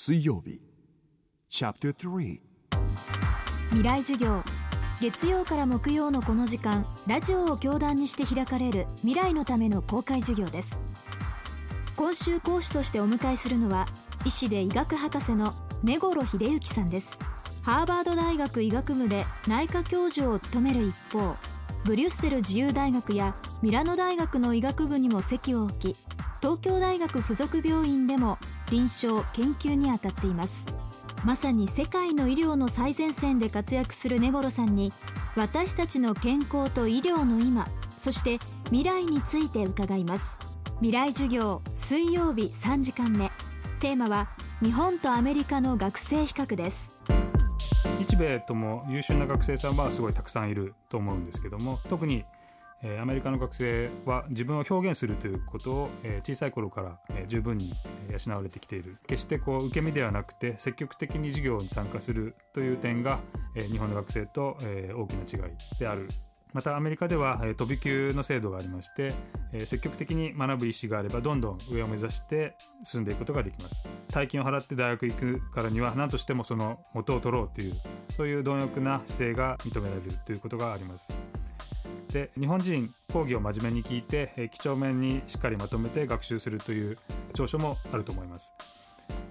水曜日。チャプター未来授業。月曜から木曜のこの時間ラジオを教壇にして開かれる未来のための公開授業です。今週講師としてお迎えするのは医師で医学博士の根頃秀幸さんです。ハーバード大学医学部で内科教授を務める一方ブリュッセル自由大学やミラノ大学の医学部にも席を置き東京大学附属病院でも臨床研究に当たっています。まさに世界の医療の最前線で活躍する根頃さんに私たちの健康と医療の今そして未来について伺います。未来授業水曜日3時間目。テーマは日本とアメリカの学生比較です。日米とも優秀な学生さんはすごいたくさんいると思うんですけども特にえー、アメリカの学生は自分を表現するということを、えー、小さい頃から、えー、十分に養われてきている。決してこう受け身ではなくて積極的に授業に参加するという点が、えー、日本の学生と、えー、大きな違いである。またアメリカでは、えー、飛び級の制度がありまして、えー、積極的に学ぶ意思があればどんどん上を目指して進んでいくことができます。大金を払って大学行くからには何としてもその元を取ろうというそういう貪欲な姿勢が認められるということがあります。で日本人講義を真面目に聞いて、え几帳面にしっかりまとめて学習するという長所もあると思います。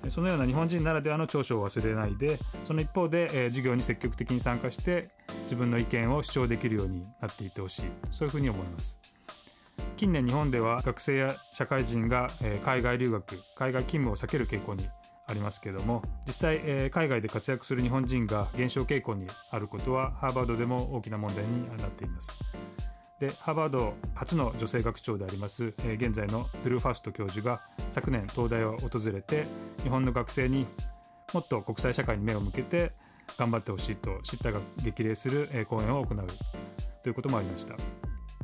そのような日本人ならではの長所を忘れないでその一方で、え授業に積極的に参加して自分の意見を主張できるようになっていってほしい。そういうふうに思います。近年日本では学生や社会人が、え海外留学海外勤務を避ける傾向にありますけども実際、えー、海外で活躍する日本人が減少傾向にあることはハーバードでも大きな問題になっています。でハーバード初の女性学長であります、え、現在のドゥルー・ファースト教授が昨年東大を訪れて日本の学生にもっと国際社会に目を向けて頑張ってほしいと叱咤が激励する、講演を行うということもありました。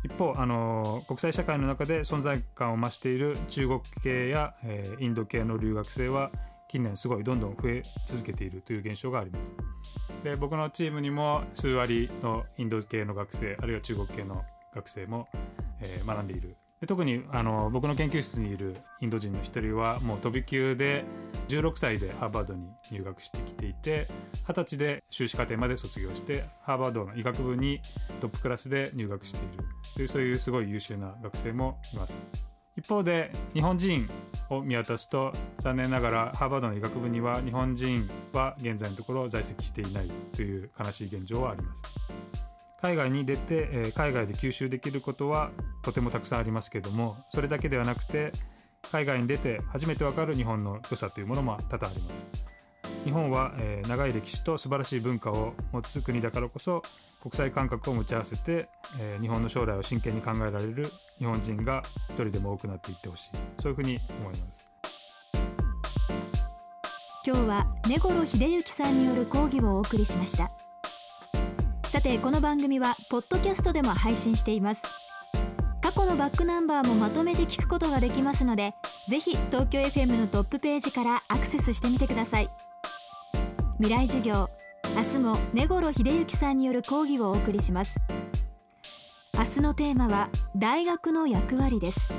一方、あの、国際社会の中で存在感を増している中国系や、え、インド系の留学生は近年すごいどんどん増え続けているという現象があります。で僕のチームにも数割のインド系の学生あるいは中国系の学生も、えー、学んでいる。で特にあの僕の研究室にいるインド人の一人はもう飛び級で16歳でハーバードに入学してきていて20歳で修士課程まで卒業してハーバードの医学部にトップクラスで入学している。というそういうすごい優秀な学生もいます。一方で日本人を見渡すと残念ながらハーバードの医学部には日本人は現在のところ在籍していないという悲しい現状はあります。海外に出て、え海外で吸収できることはとてもたくさんありますけどもそれだけではなくて海外に出て初めてわかる日本の良さというものも多々あります。日本は、えー、長い歴史と素晴らしい文化を持つ国だからこそ国際感覚を持ち合わせて、えー、日本の将来を真剣に考えられる日本人が一人でも多くなっていってほしい。そういうふうに思います。今日は根頃秀幸さんによる講義をお送りしました。さてこの番組はポッドキャストでも配信しています。過去のバックナンバーもまとめて聞くことができますのでぜひ東京 FM のトップページからアクセスしてみてください。未来授業明日も根頃秀幸さんによる講義をお送りします。明日のテーマは大学の役割です。